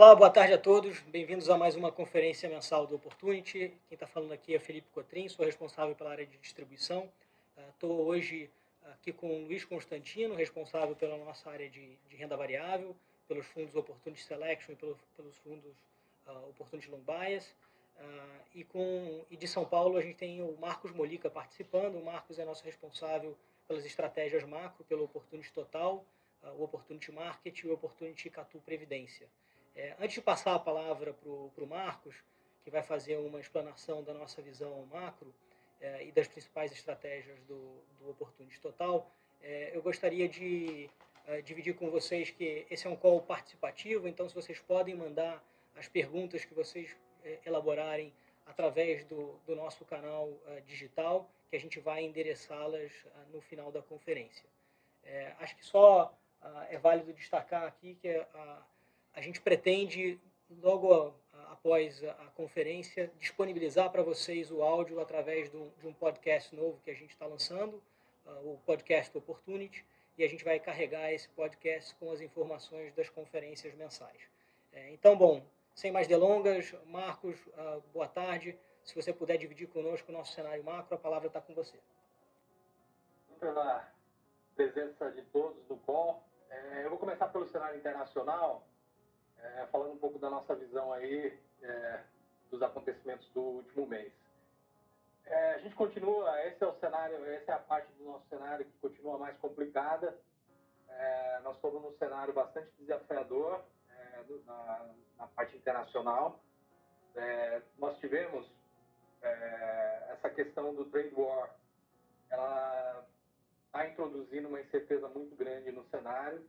Olá, boa tarde a todos. Bem-vindos a mais uma conferência mensal do Opportunity. Quem está falando aqui é Felipe Cotrim, sou responsável pela área de distribuição. Estou uh, hoje aqui com o Luiz Constantino, responsável pela nossa área de, de renda variável, pelos fundos Opportunity Selection e pelo, pelos fundos uh, Opportunity Long Bias. Uh, e, com, e de São Paulo a gente tem o Marcos Molica participando. O Marcos é nosso responsável pelas estratégias macro, pelo Opportunity Total, uh, o Opportunity Market e o Opportunity Catu Previdência. É, antes de passar a palavra para o Marcos, que vai fazer uma explanação da nossa visão macro é, e das principais estratégias do, do Opportunity Total, é, eu gostaria de é, dividir com vocês que esse é um call participativo, então se vocês podem mandar as perguntas que vocês é, elaborarem através do, do nosso canal uh, digital, que a gente vai endereçá-las no final da conferência. É, acho que só é válido destacar aqui que a, a gente pretende, logo após a conferência, disponibilizar para vocês o áudio através do, de um podcast novo que a gente está lançando, uh, o podcast Opportunity, e a gente vai carregar esse podcast com as informações das conferências mensais. É, então, bom, sem mais delongas, Marcos, uh, boa tarde. Se você puder dividir conosco o nosso cenário macro, a palavra está com você. Pela presença de todos no call, é, eu vou começar pelo cenário internacional é, falando um pouco da nossa visão aí é, dos acontecimentos do último mês. É, a gente continua, esse é o cenário, essa é a parte do nosso cenário que continua mais complicada. É, nós estamos num cenário bastante desafiador é, na, na, parte internacional. É, nós tivemos essa questão do trade war, ela está introduzindo uma incerteza muito grande no cenário.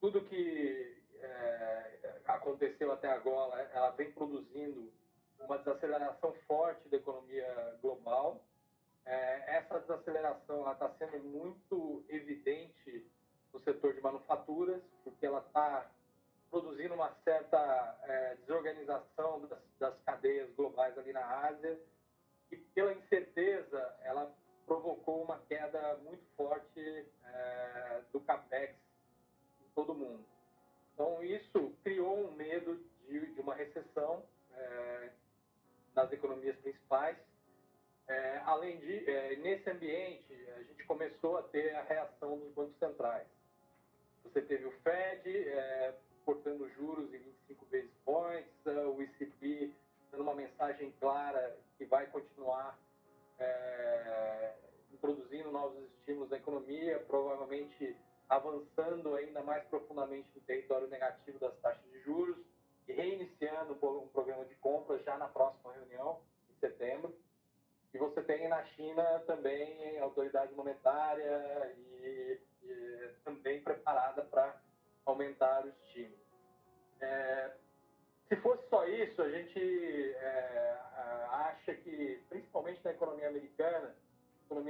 Tudo que é, aconteceu até agora, ela vem produzindo uma desaceleração forte da economia global. É, essa desaceleração está sendo muito evidente no setor de manufaturas, porque ela está produzindo uma certa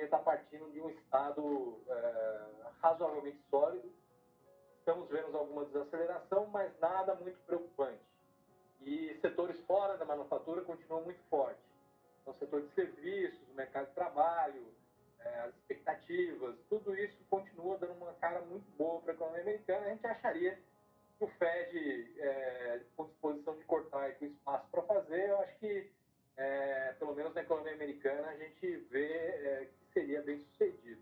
economia está partindo de um estado é, razoavelmente sólido. Estamos vendo alguma desaceleração, mas nada muito preocupante. E setores fora da manufatura continuam muito fortes. Então, setor de serviços, o mercado de trabalho, é, as expectativas, tudo isso continua dando uma cara muito boa para a economia americana. A gente acharia que o Fed, é, com disposição de cortar e com espaço para fazer, eu acho que é, pelo menos na economia americana, a gente vê é, seria bem sucedido.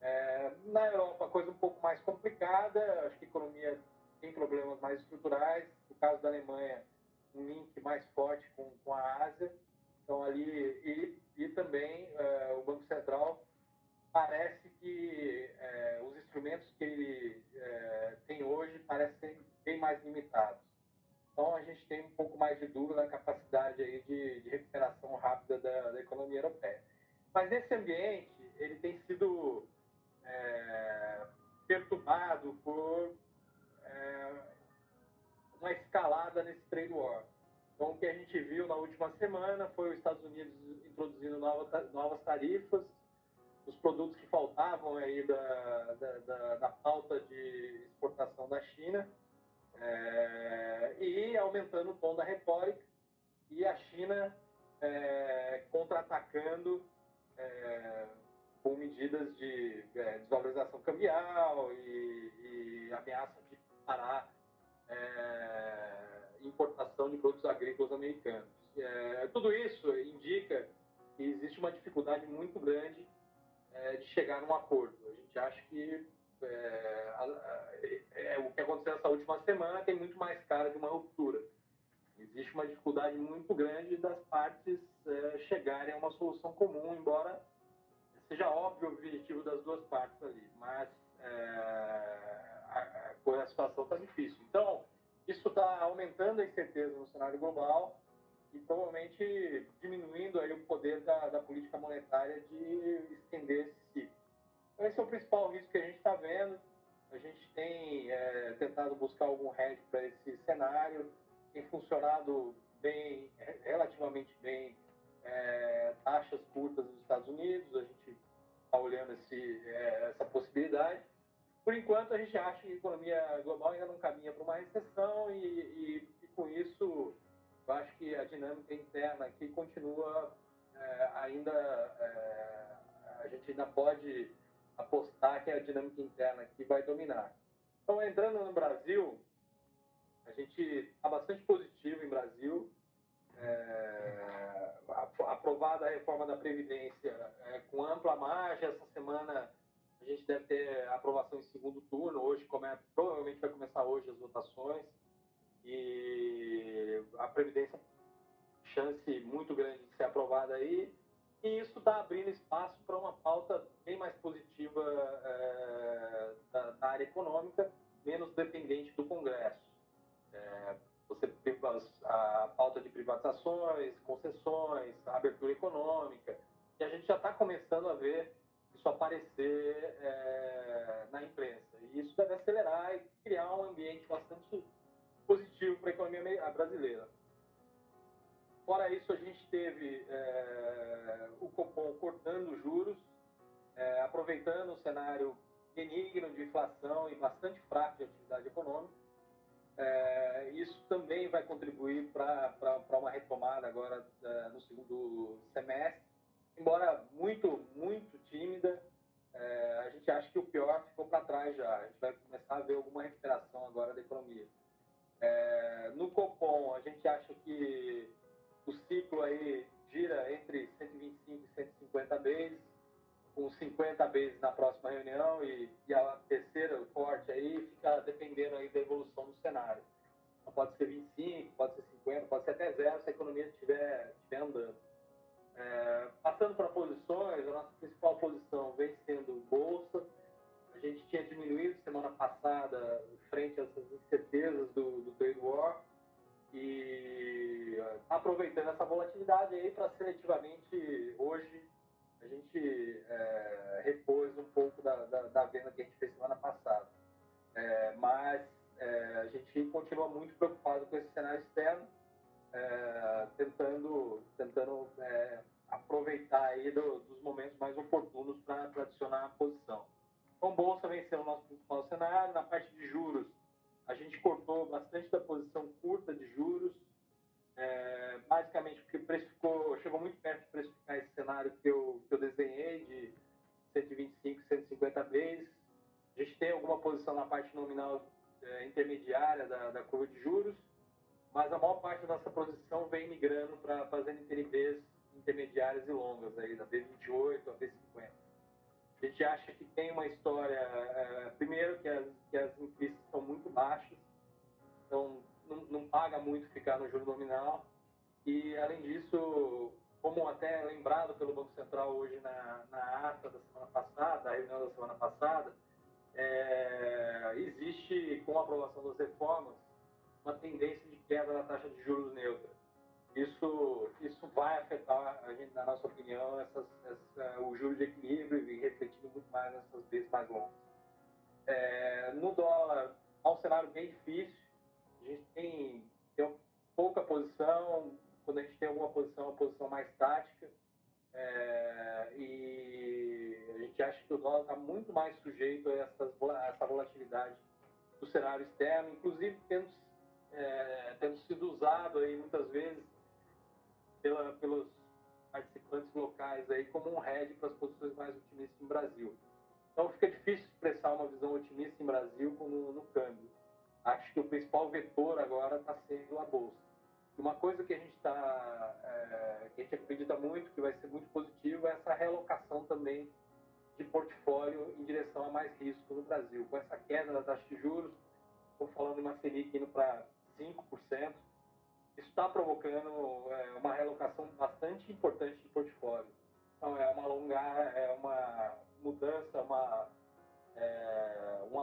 É, na Europa, a coisa um pouco mais complicada, acho que a economia tem problemas mais estruturais. No caso da Alemanha, um link mais forte com, com a Ásia. Então, ali, e, e também é, o Banco Central parece que é, os instrumentos que ele é, tem hoje parecem bem mais limitados. Então, a gente tem um pouco mais de dúvida na capacidade aí de, de recuperação rápida da, da, economia europeia. Mas nesse ambiente, ele tem sido é, perturbado por é, uma escalada nesse trade war. Então, o que a gente viu na última semana foi os Estados Unidos introduzindo novas, novas tarifas, os produtos que faltavam aí da, da, da, da pauta de exportação da China, é, e aumentando o tom da retórica, e a China é, contra-atacando é, com medidas de é, desvalorização cambial e, e, ameaça de parar é, importação de produtos agrícolas americanos. É, tudo isso indica que existe uma dificuldade muito grande é, de chegar num acordo. A gente acha que é, é, o que aconteceu essa última semana tem muito mais cara de uma ruptura. Existe uma dificuldade muito grande das partes é, chegarem a uma solução comum, embora seja óbvio o objetivo das duas partes ali, mas é, a, a, situação está difícil. Então, isso está aumentando a incerteza no cenário global e provavelmente diminuindo aí o poder da, da política monetária de estender esse ciclo. Então, esse é o principal risco que a gente está vendo. A gente tem é, tentado buscar algum hedge para esse cenário, tem funcionado bem, relativamente bem, é, taxas curtas nos Estados Unidos, a gente está olhando esse, é, essa possibilidade. Por enquanto, a gente acha que a economia global ainda não caminha para uma recessão e, e, e, com isso, eu acho que a dinâmica interna aqui continua é, ainda, é, a gente ainda pode apostar que a dinâmica interna aqui vai dominar. Então, entrando no Brasil, a gente está bastante positivo em Brasil. É, aprovada a reforma da Previdência é, com ampla margem. Essa semana a gente deve ter aprovação em segundo turno. Hoje, come, provavelmente vai começar hoje as votações. E a Previdência, chance muito grande de ser aprovada aí. E isso está abrindo espaço para uma pauta bem mais positiva é, da, da área econômica, menos dependente do Congresso. É, você a pauta de privatizações, concessões, abertura econômica, e a gente já está começando a ver isso aparecer é, na imprensa. E isso deve acelerar e criar um ambiente bastante positivo para a economia brasileira. Fora isso, a gente teve é, o Copom cortando juros, é, aproveitando o cenário benigno de inflação e bastante fraco de atividade econômica é, isso também vai contribuir para uma retomada agora é, no segundo semestre, embora muito, muito tímida. É, a gente acha que o pior ficou para trás já. A gente vai começar a ver alguma recuperação agora da economia. É, no Copom, a gente acha que o ciclo aí gira entre 125 e 150 bases com 50 vezes na próxima reunião e, e a terceira, o corte aí, fica dependendo aí da evolução do cenário. Então, pode ser 25, pode ser 50, pode ser até zero se a economia estiver, estiver andando. É, passando para posições, a nossa principal posição vem sendo bolsa. A gente tinha diminuído semana passada frente a essas incertezas do, do trade war e aproveitando essa volatilidade aí para seletivamente hoje a gente é, repôs um pouco da, da, da, venda que a gente fez semana passada. É, mas é, a gente continua muito preocupado com esse cenário externo, é, tentando, tentando é, aproveitar aí do, dos momentos mais oportunos para adicionar a posição. Então, Bolsa sendo o nosso principal cenário. Na parte de juros, a gente cortou bastante da posição curta de juros, é, basicamente porque precificou, chegou muito perto de precificar esse cenário que eu, que eu desenhei de 125, 150 vezes. A gente tem alguma posição na parte nominal é, intermediária da, da curva de juros, mas a maior parte da nossa posição vem migrando para fazendo NTNBs intermediárias e longas, aí, da B28 a B50. A gente acha que tem uma história, é, primeiro, que as, que as estão muito baixas, então não, não paga muito ficar no juro nominal. E, além disso, como até lembrado pelo Banco Central hoje na, na ata da semana passada, da reunião da semana passada, é, existe, com a aprovação das reformas, uma tendência de queda da taxa de juros neutra. Isso, isso vai afetar, a gente, na nossa opinião, essas, essa, o juro de equilíbrio e refletindo muito mais nessas vezes mais longas. É, no dólar, há um cenário bem difícil, a gente tem, tem pouca posição, quando a gente tem alguma posição, uma posição mais tática. É, e a gente acha que o dólar está muito mais sujeito a, essas, a essa volatilidade do cenário externo, inclusive tendo, é, tendo sido usado aí muitas vezes pela, pelos participantes locais aí como um hedge para as posições mais otimistas no Brasil. Então fica difícil expressar uma visão otimista em Brasil no, no câmbio acho que o principal vetor agora está sendo a bolsa. Uma coisa que a gente está, é, que a gente acredita muito, que vai ser muito positivo, é essa realocação também de portfólio em direção a mais risco no Brasil. Com essa queda da taxa de juros, estou falando de uma Selic indo para 5%, isso está provocando é, uma realocação bastante importante de portfólio. Então, é uma alongar, é uma mudança, uma, é,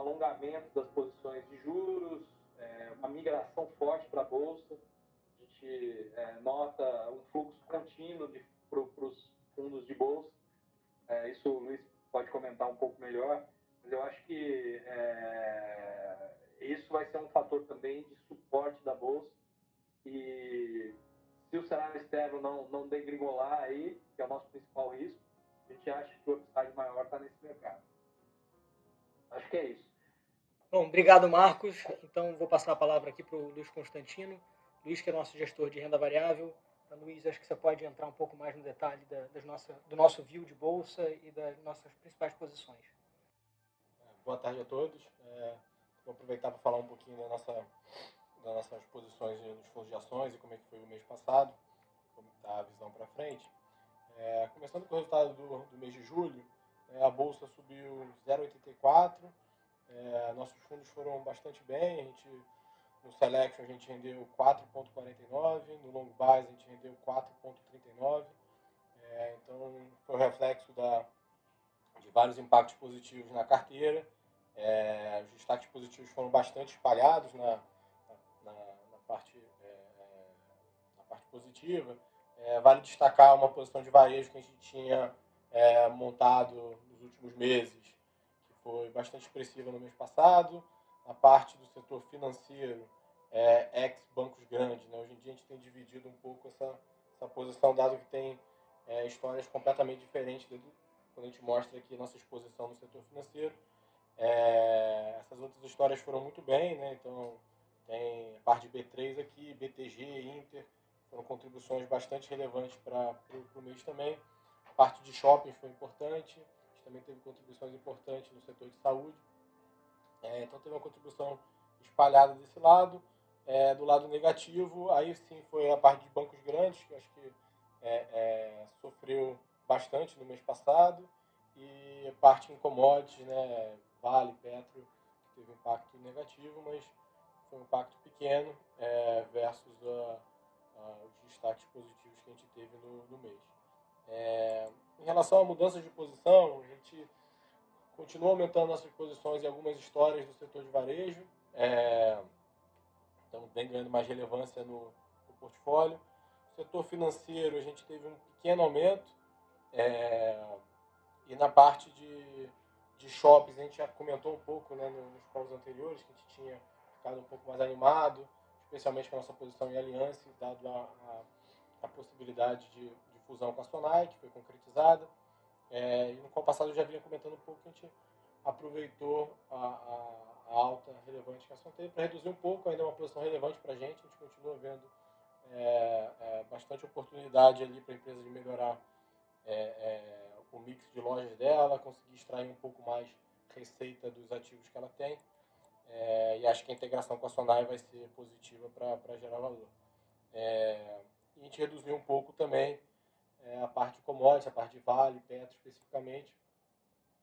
alongamento das posições de juros, é, uma migração forte para a Bolsa. A gente é, nota um fluxo contínuo para os fundos de Bolsa. É, isso o Luiz pode comentar um pouco melhor, mas eu acho que é, isso vai ser um fator também de suporte da Bolsa e se o cenário externo não, não degringolar aí, que é o nosso principal risco, a gente acha que o upside maior está nesse mercado. Acho que é isso. Bom, obrigado, Marcos. Então, vou passar a palavra aqui para o Luiz Constantino. Luiz, que é nosso gestor de renda variável. Então, Luiz, acho que você pode entrar um pouco mais no detalhe da, das nossa, do nosso view de bolsa e das nossas principais posições. Boa tarde a todos. É, vou aproveitar para falar um pouquinho da nossa das nossas posições nos fundos de ações e como é que foi o mês passado, como está a visão para frente. É, começando com o resultado do, do mês de julho, é, a bolsa subiu 0,84, é, nossos fundos foram bastante bem, a gente, no Selection a gente rendeu 4,49, no Long Buys a gente rendeu 4,39, é, então foi o reflexo da, de vários impactos positivos na carteira, é, os destaques positivos foram bastante espalhados na na, na parte, é, é, na parte positiva. É, vale destacar uma posição de varejo que a gente tinha montado nos últimos meses, foi bastante expressiva no mês passado. A parte do setor financeiro, é, ex-bancos grandes. Né? Hoje em dia a gente tem dividido um pouco essa, essa posição, dado que tem é, histórias completamente diferentes do, quando a gente mostra aqui nossa exposição no setor financeiro. É, essas outras histórias foram muito bem, né? então tem a parte de B3 aqui, BTG, Inter, foram contribuições bastante relevantes para o mês também. A parte de shopping foi importante, também teve contribuições importantes no setor de saúde. É, então teve uma contribuição espalhada desse lado. É, do lado negativo, aí sim foi a parte de bancos grandes, que acho que é, é sofreu bastante no mês passado, e parte em commodities, né, Vale, Petro, que teve impacto negativo, mas foi um impacto pequeno é, versus a, a, os destaques positivos que a gente teve no, no mês. É, em relação à mudança de posição, a gente continua aumentando nossas posições em algumas histórias do setor de varejo, é, então vem ganhando mais relevância no, no portfólio. No setor financeiro, a gente teve um pequeno aumento, é, e na parte de, de shoppings, a gente já comentou um pouco né, nos calls anteriores, que a gente tinha ficado um pouco mais animado, especialmente com a nossa posição em aliança, dado a, a, a possibilidade de, de, fusão com a Sonai, que foi concretizada. É, e no qual passado eu já vinha comentando um pouco que a gente aproveitou a, a, a alta relevante que a Sonai teve para reduzir um pouco, ainda é uma posição relevante para a gente, a gente continua vendo é, é, bastante oportunidade ali para a empresa de melhorar é, é, o mix de lojas dela, conseguir extrair um pouco mais receita dos ativos que ela tem. É, e acho que a integração com a Sonai vai ser positiva para gerar valor. É, e a gente reduziu um pouco também é, a parte de commodities, a parte de Vale, Petro especificamente,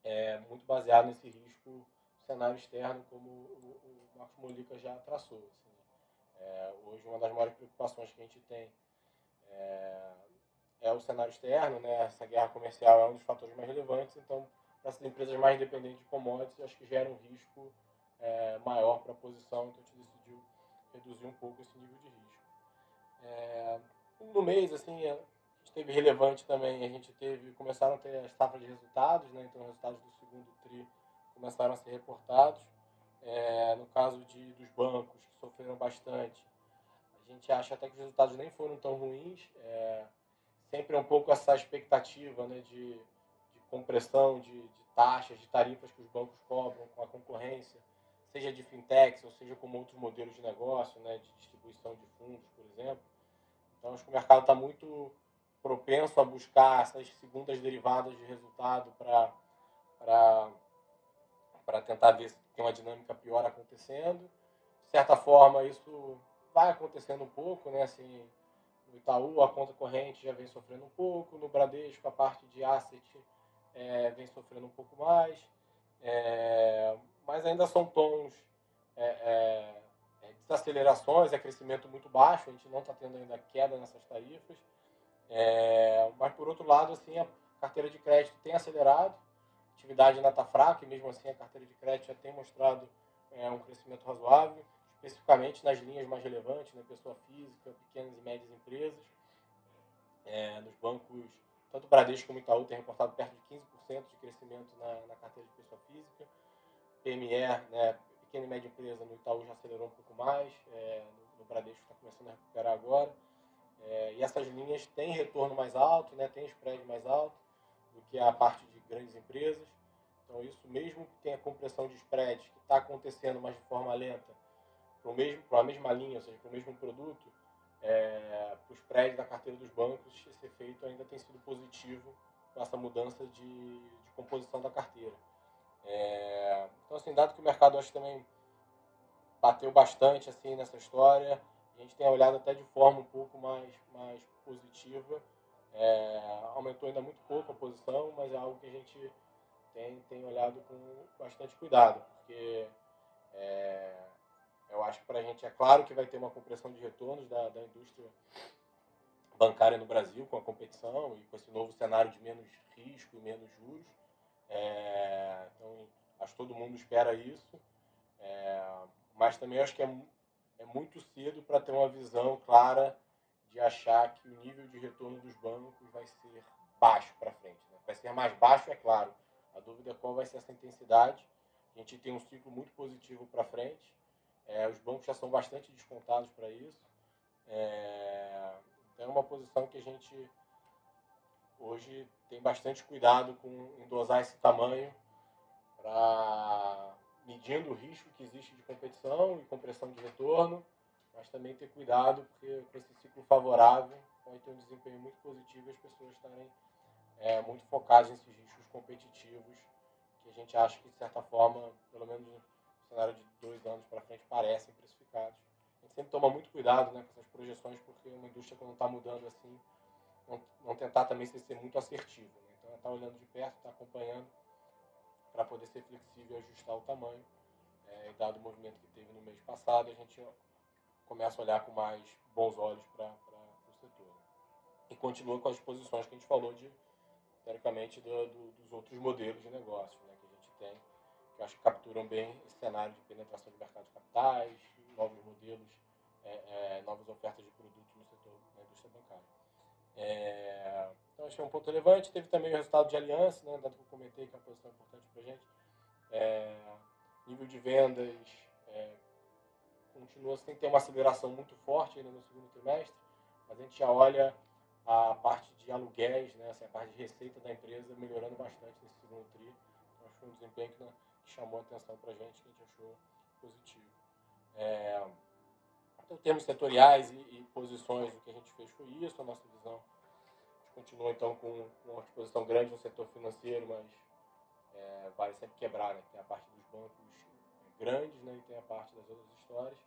é, muito baseado nesse risco cenário externo, como o, o Marcos Molica já traçou. Assim. É, hoje, uma das maiores preocupações que a gente tem é, é o cenário externo, né? essa guerra comercial é um dos fatores mais relevantes, então, para essas empresas mais dependentes de commodities, acho que gera um risco é, maior para a posição, então a gente decidiu reduzir um pouco esse nível de risco. É, no mês, assim, gente teve relevante também, a gente teve, começaram a ter as safras de resultados, né, então os resultados do segundo TRI começaram a ser reportados. É, no caso de, dos bancos, que sofreram bastante, a gente acha até que os resultados nem foram tão ruins. É, sempre é um pouco essa expectativa né, de, de compressão de, de taxas, de tarifas que os bancos cobram com a concorrência seja de fintechs ou seja como outros modelos de negócio, né, de distribuição de fundos, por exemplo. Então, acho que o mercado está muito propenso a buscar essas segundas derivadas de resultado para tentar ver se tem uma dinâmica pior acontecendo. certa forma, isso vai acontecendo um pouco, né? Assim, no Itaú, a conta corrente já vem sofrendo um pouco, no Bradesco, a parte de asset é, vem sofrendo um pouco mais, é, mas ainda são tons é, é, é desacelerações, é crescimento muito baixo, a gente não está tendo ainda queda nessas tarifas, é, mas por outro lado, assim, a carteira de crédito tem acelerado, a atividade ainda está fraca e mesmo assim a carteira de crédito já tem mostrado é, um crescimento razoável, especificamente nas linhas mais relevantes, né, pessoa física, pequenas e médias empresas, é, nos bancos, tanto o Bradesco como o Itaú tem reportado perto de 15% de crescimento na, na, carteira de pessoa física, PME, né, pequena e média empresa no Itaú já acelerou um pouco mais, é, no, Bradesco está começando a recuperar agora, é, e essas linhas têm retorno mais alto, né, têm spread mais alto do que a parte de grandes empresas, então isso mesmo que tenha compressão de spread, que está acontecendo, mas de forma lenta, para a mesma linha, ou seja, para o mesmo produto, é, para os prédios da carteira dos bancos, esse efeito ainda tem sido positivo com essa mudança de, de composição da carteira. É, então, assim, dado que o mercado acho também bateu bastante assim nessa história, a gente tem olhado até de forma um pouco mais, mais positiva. É, aumentou ainda muito pouco a posição, mas é algo que a gente tem, tem olhado com bastante cuidado, porque é, eu acho que para a gente é claro que vai ter uma compressão de retornos da, da indústria bancária no Brasil com a competição e com esse novo cenário de menos risco e menos juros. É, então, acho que todo mundo espera isso. É, mas também acho que é, é muito cedo para ter uma visão clara de achar que o nível de retorno dos bancos vai ser baixo para frente. Né? Vai ser mais baixo, é claro. A dúvida é qual vai ser essa intensidade. A gente tem um ciclo muito positivo para frente. É, os bancos já são bastante descontados para isso. É, então é uma posição que a gente hoje tem bastante cuidado com em dosar esse tamanho para medindo o risco que existe de competição e compressão de retorno, mas também ter cuidado porque com esse ciclo favorável vai ter um desempenho muito positivo e as pessoas estarem é, muito focadas nesses riscos competitivos que a gente acha que de certa forma, pelo menos cenário de dois anos para frente parecem precificados. A gente sempre toma muito cuidado né, com essas projeções, porque uma indústria quando está mudando assim, não, não, tentar também ser muito assertivo. Né? Então, está olhando de perto, está acompanhando, para poder ser flexível e ajustar o tamanho. É, dado o movimento que teve no mês passado, a gente começa a olhar com mais bons olhos para o setor. E continua com as posições que a gente falou de, teoricamente, do, do, dos outros modelos de negócio né, que a gente tem que eu acho que capturam bem esse cenário de penetração de mercado de capitais, novos modelos, é, é, novas ofertas de produtos no setor da indústria bancária. É, então, que é um ponto relevante. Teve também o resultado de aliança, né, dado que eu comentei que é uma posição importante para a gente. É, nível de vendas é, continua sem ter uma aceleração muito forte ainda no segundo trimestre, mas a gente já olha a parte de aluguéis, né, assim, a parte de receita da empresa melhorando bastante nesse segundo tri. Então, acho que foi um desempenho que que chamou a atenção para a gente, que a gente achou positivo. É, então, termos setoriais e, e, posições, o que a gente fez foi isso, a nossa visão. Continua, então, com, uma exposição grande no setor financeiro, mas é, vale sempre quebrar, né? Tem a parte dos bancos grandes, né? E tem a parte das outras histórias.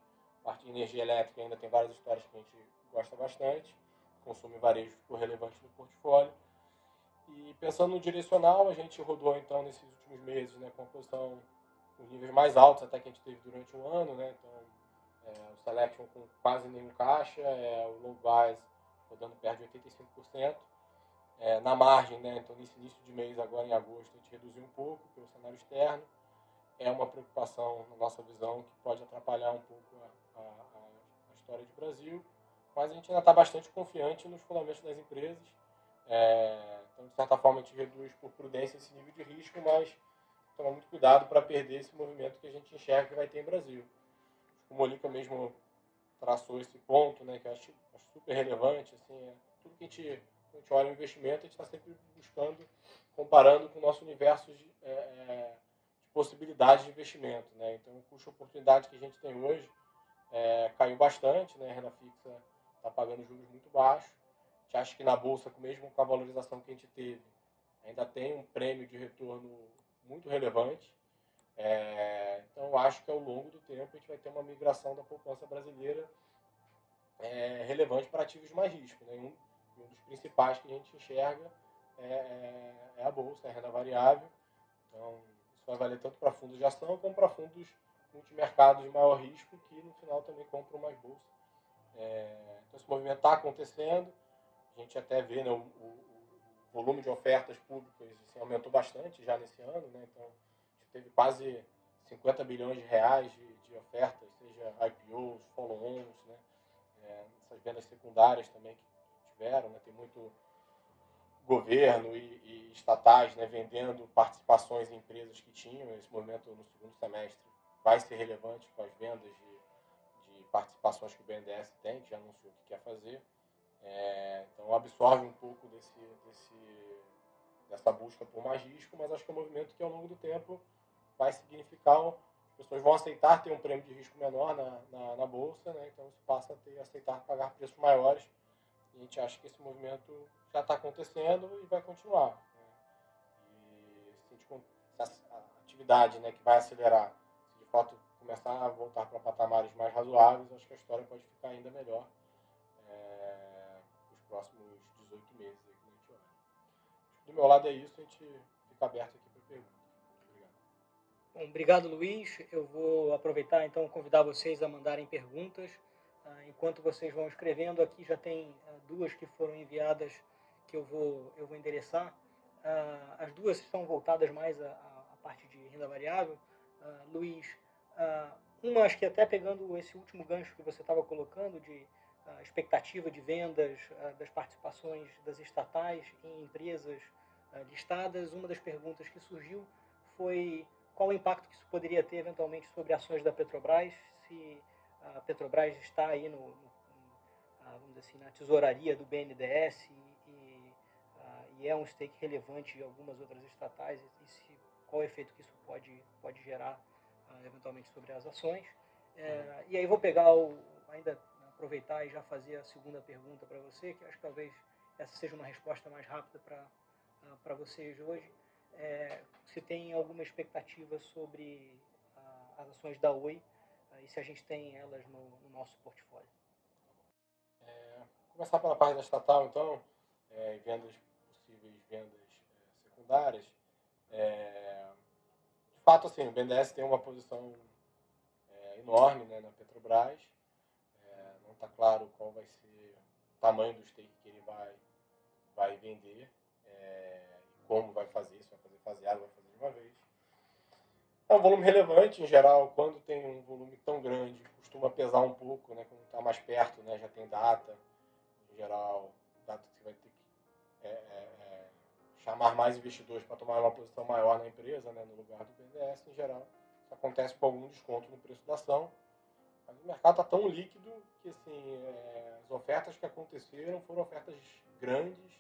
A parte de energia elétrica ainda tem várias histórias que a gente gosta bastante. Consumo varejo ficou relevante no portfólio. E pensando no direcional, a gente rodou então nesses últimos meses né, com a posição nos níveis mais altos até que a gente teve durante um ano, né? Então, é, o Selection com quase nenhum caixa, é, o Low Buys rodando perto de 85%. É, na margem, né? Então, nesse início de mês, agora em agosto, a gente reduziu um pouco pelo cenário externo. É uma preocupação, na nossa visão, que pode atrapalhar um pouco a, a, a história de Brasil, mas a gente ainda está bastante confiante nos fundamentos das empresas é, então, de certa forma, a gente reduz por prudência esse nível de risco, mas toma muito cuidado para perder esse movimento que a gente enxerga que vai ter em Brasil. O Molica mesmo traçou esse ponto, né, que eu acho, acho super relevante. Assim, é, tudo que a gente, a gente olha o investimento, a gente está sempre buscando, comparando com o nosso universo de, é, é, de possibilidades de investimento. Né? Então, o custo-oportunidade que a gente tem hoje é, caiu bastante, né? a renda fixa está pagando juros muito baixos gente acha que na bolsa, mesmo com a valorização que a gente teve, ainda tem um prêmio de retorno muito relevante. É, então, acho que ao longo do tempo a gente vai ter uma migração da poupança brasileira é, relevante para ativos mais risco. Né? Um, um, dos principais que a gente enxerga é, é, é a bolsa, é a renda variável. Então, isso vai valer tanto para fundos de ação como para fundos multimercados de maior risco que no final também compram mais bolsa. É, então, esse movimento está acontecendo. A gente até vê né, o, o, o volume de ofertas públicas assim, aumentou bastante já nesse ano. Né? Então, a gente teve quase 50 bilhões de reais de, de ofertas, seja IPOs, follow-ons, né? É, essas vendas secundárias também que tiveram. Né? Tem muito governo e, e, estatais né, vendendo participações em empresas que tinham. Esse movimento no segundo semestre vai ser relevante com as vendas de, de participações que o BNDES tem, que já anunciou que quer fazer. É, então absorve um pouco desse, desse, dessa busca por mais risco, mas acho que é um movimento que ao longo do tempo vai significar as pessoas vão aceitar ter um prêmio de risco menor na, na, na bolsa, né? então isso passa a ter, aceitar pagar preços maiores. E a gente acha que esse movimento já está acontecendo e vai continuar. Né? E se a, gente, se a atividade né, que vai acelerar fato começar a voltar para patamares mais razoáveis, acho que a história pode ficar ainda melhor é, nos próximos 18 meses aí a gente olha. Do meu lado é isso, a gente fica aberto aqui para perguntas. Bom, obrigado, Luiz. Eu vou aproveitar então convidar vocês a mandarem perguntas. Ah, enquanto vocês vão escrevendo, aqui já tem ah, duas que foram enviadas que eu vou, eu vou endereçar. Ah, as duas estão voltadas mais à, parte de renda variável. Luiz, uma, acho que até pegando esse último gancho que você estava colocando, de expectativa de vendas das participações das estatais em empresas listadas, uma das perguntas que surgiu foi qual o impacto que isso poderia ter eventualmente sobre ações da Petrobras, se a Petrobras está aí no, no vamos dizer assim, na tesouraria do BNDES e, e, e, é um stake relevante em algumas outras estatais e se, qual o efeito que isso pode, pode gerar eventualmente sobre as ações. É, e aí vou pegar o, ainda aproveitar e já fazer a segunda pergunta para você, que acho que talvez essa seja uma resposta mais rápida para para vocês hoje. É, se tem alguma expectativa sobre a, as ações da Oi e se a gente tem elas no, no nosso portfólio. É, começar pela parte da estatal, então, é, vendas possíveis vendas é, secundárias. É, fato, assim, o BNDES tem uma posição é, enorme né, na Petrobras. É, não está claro qual vai ser o tamanho do stake que ele vai, vai vender é, como vai fazer, se vai fazer faseado, vai fazer de uma vez. É um volume relevante, em geral, quando tem um volume tão grande, costuma pesar um pouco, né, quando está mais perto, né, já tem data, em geral, data que você vai ter que é, é, é chamar mais investidores para tomar uma posição maior na empresa, né, no lugar do BNDES em geral. Isso acontece com algum desconto no preço da ação. Mas o mercado está tão líquido que assim, é, as ofertas que aconteceram foram ofertas grandes,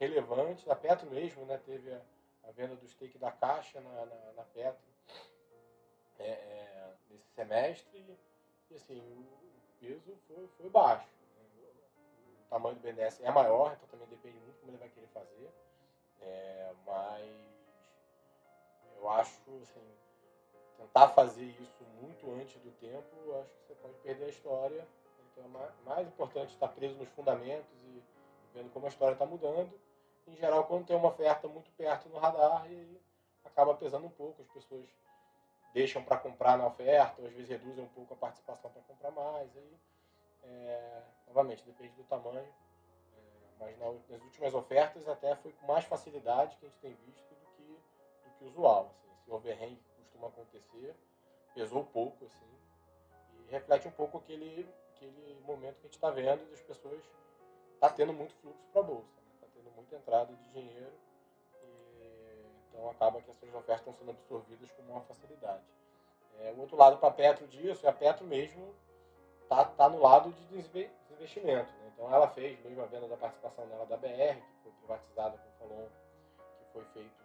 relevantes. A Petro mesmo né, teve a, a venda do stake da Caixa na, na, na Petro é, é, nesse semestre. E assim, o, peso foi, foi baixo. Né. O tamanho do BNDES é maior, então também depende muito como ele vai querer fazer. É, mas eu acho, assim, tentar fazer isso muito antes do tempo, acho que você pode perder a história. Então é mais importante estar preso nos fundamentos e vendo como a história está mudando. Em geral, quando tem uma oferta muito perto no radar, e acaba pesando um pouco, as pessoas deixam para comprar na oferta, ou às vezes reduzem um pouco a participação para comprar mais. Aí, é, novamente, depende do tamanho mas nas últimas ofertas até foi com mais facilidade que a gente tem visto do que, do que usual. Assim. Esse overhang que costuma acontecer pesou pouco, assim, e reflete um pouco aquele, aquele momento que a gente está vendo das pessoas tá tendo muito fluxo para a bolsa, né? tendo muita entrada de dinheiro, então acaba que essas ofertas estão sendo absorvidas com maior facilidade. É, o outro lado para a Petro disso é a Petro mesmo tá, tá no lado de desinvestimento. Né? Então ela fez mesmo a venda da participação dela da BR, que foi privatizada com o Falon, que foi feito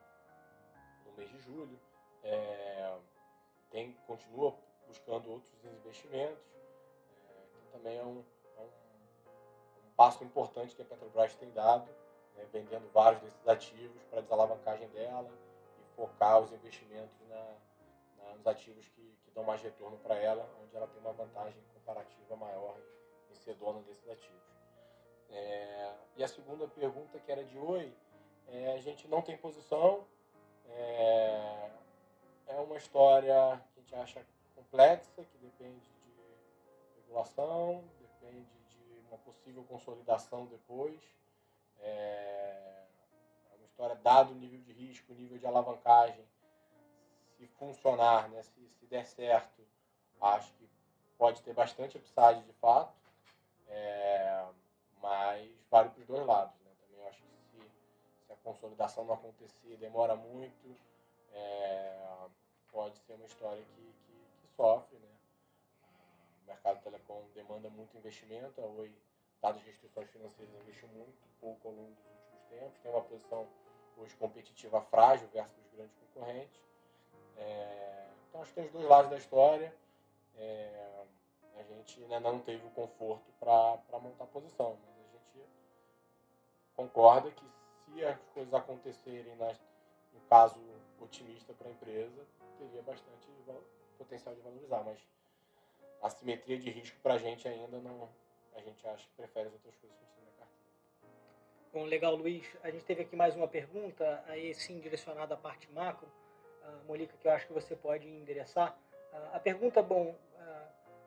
no mês de julho. É, tem, continua buscando outros investimentos. É, então também é um, é um, passo importante que a Petrobras tem dado, né? vendendo vários desses ativos para desalavancagem dela e focar os investimentos na, na nos ativos que, que dão mais retorno para ela, onde ela tem uma vantagem comparativa maior em ser dona desses ativos. É, e a segunda pergunta, que era de oi, é, a gente não tem posição, é, é uma história que a gente acha complexa, que depende de regulação, depende de uma possível consolidação depois. É, é uma história, dado o nível de risco, o nível de alavancagem, se funcionar, né, se, se der certo, acho que pode ter bastante upside de fato. É, mas vale para os dois lados. Né? Também acho que se, se, a consolidação não acontecer, demora muito, é, pode ser uma história que, que, que, sofre. Né? O mercado telecom demanda muito investimento, a Oi, dadas as restrições financeiras, investiu muito pouco ao longo dos últimos tempos, tem uma posição hoje competitiva frágil versus os grandes concorrentes. É, então acho que tem os dois lados da história. É, a gente ainda não teve o conforto para montar posição, mas a gente concorda que se as coisas acontecerem nas, no caso otimista para a empresa, teria bastante potencial de valorizar, mas a simetria de risco para a gente ainda não, a gente acha que prefere as outras coisas que a gente tem na carteira. Bom, legal, Luiz. A gente teve aqui mais uma pergunta, aí sim direcionada à parte macro, uh, Molica, que eu acho que você pode endereçar. Uh, a pergunta, bom,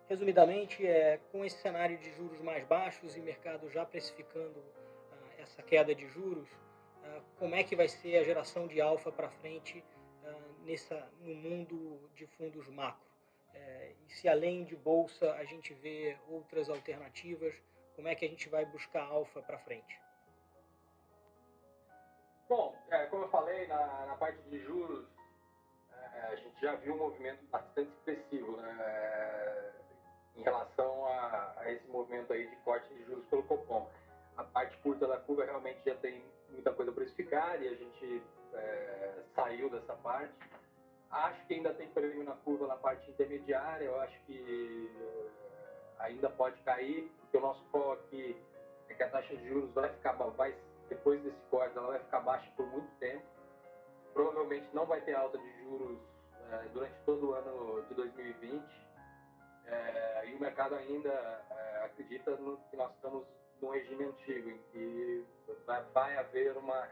Resumidamente, é, com esse cenário de juros mais baixos e mercado já precificando essa queda de juros, como é que vai ser a geração de alfa para frente nessa, no mundo de fundos macro? É, e se além de bolsa a gente vê outras alternativas, como é que a gente vai buscar alfa para frente? Bom, é, como eu falei, na, na parte de juros, é, a gente já viu um movimento bastante expressivo. Né? em relação a, a, esse movimento aí de corte de juros pelo Copom. A parte curta da curva realmente já tem muita coisa precificada e a gente é, saiu dessa parte. Acho que ainda tem prêmio na curva na parte intermediária, eu acho que ainda pode cair, porque o nosso foco aqui é que a taxa de juros vai ficar, vai, depois desse corte, ela vai ficar baixa por muito tempo. Provavelmente não vai ter alta de juros é, durante todo o ano de 2020 é, e o mercado ainda é, acredita no, que nós estamos num regime antigo, em que vai, vai haver uma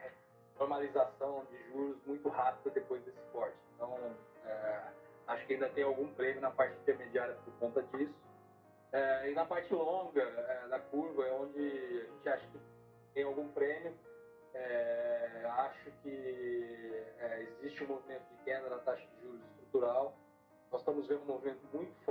normalização de juros muito rápida depois desse corte. Então, é, acho que ainda tem algum prêmio na parte intermediária por conta disso. É, e na parte longa é, da curva, é onde a gente acha que tem algum prêmio, é, acho que existe um movimento de queda na taxa de juros estrutural nós estamos vendo um movimento muito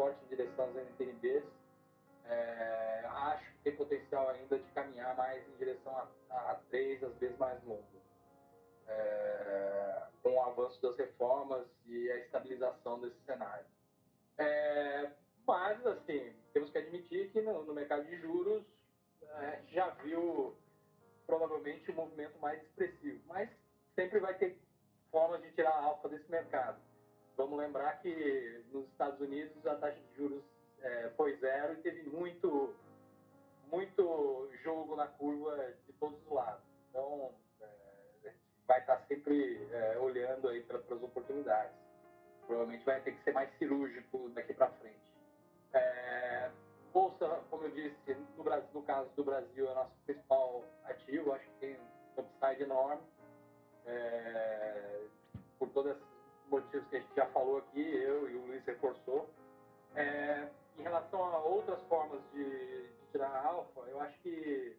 outras formas de, de tirar alfa, eu acho que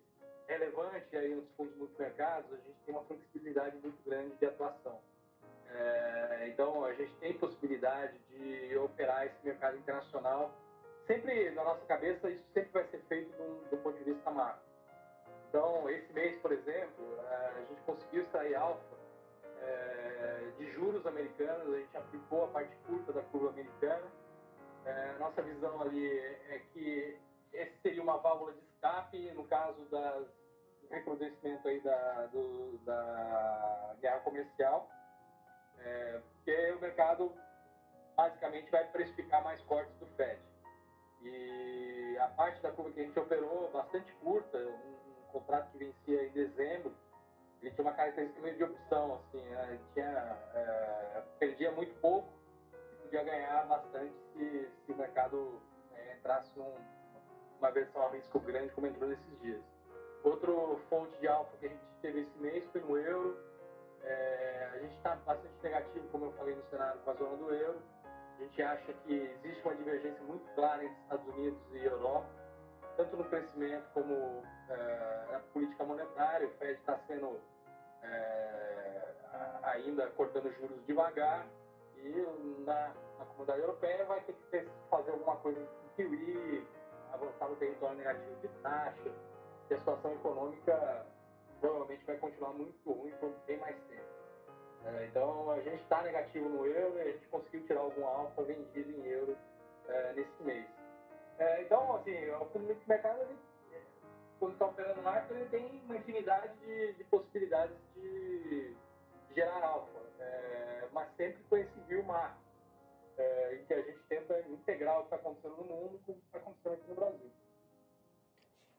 é relevante aí nos fundos multimercados, a gente tem uma flexibilidade muito grande de atuação. É, então, a gente tem possibilidade de operar esse mercado internacional. Sempre, na nossa cabeça, isso sempre vai ser feito do, do ponto de vista macro. Então, esse mês, por exemplo, a gente conseguiu extrair alfa é, de juros americanos, a gente aplicou a parte curta da curva americana. É, nossa visão ali é que esse seria uma válvula de escape no caso das recrudescimento aí da, do, da guerra comercial, é, porque o mercado basicamente vai precificar mais cortes do Fed. E a parte da curva que a gente operou, bastante curta, um, um contrato que vencia em dezembro, ele tinha uma característica meio de opção, assim, né? tinha, é, perdia muito pouco podia ganhar bastante se, se o mercado é, entrasse num, uma versão a risco grande como entrou nesses dias. Outro fonte de alfa que a gente teve esse mês foi no euro. É, a gente está bastante negativo, como eu falei no cenário com a zona do euro. A gente acha que existe uma divergência muito clara entre Estados Unidos e Europa, tanto no crescimento como é, na política monetária. O Fed está sendo é, ainda cortando juros devagar na, na comunidade europeia vai ter que fazer alguma coisa com QE, avançar no território negativo de taxa, e a situação econômica provavelmente vai continuar muito ruim por bem mais tempo. É, então a gente está negativo no euro e a gente conseguiu tirar algum alfa vendido em euro é, nesse mês. É, então, assim, o fundo de mercado, ele, quando está operando no marco, ele tem uma infinidade de, de possibilidades de, de gerar alfa, é, mas sempre com esse view macro, é, em que a gente tenta integrar o que está acontecendo no mundo com o que está acontecendo aqui no Brasil.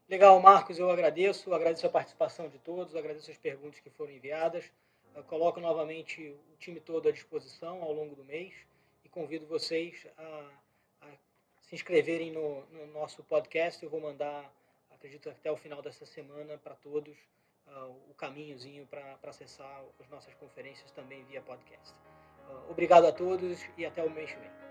Legal, Marcos, eu agradeço, agradeço a participação de todos, agradeço as perguntas que foram enviadas. Eu coloco novamente o time todo à disposição ao longo do mês e convido vocês a, a se inscreverem no, no, nosso podcast. Eu vou mandar, acredito, até o final dessa semana para todos o caminhozinho para acessar as nossas conferências também via podcast. Uh, obrigado a todos e até o mês que vem.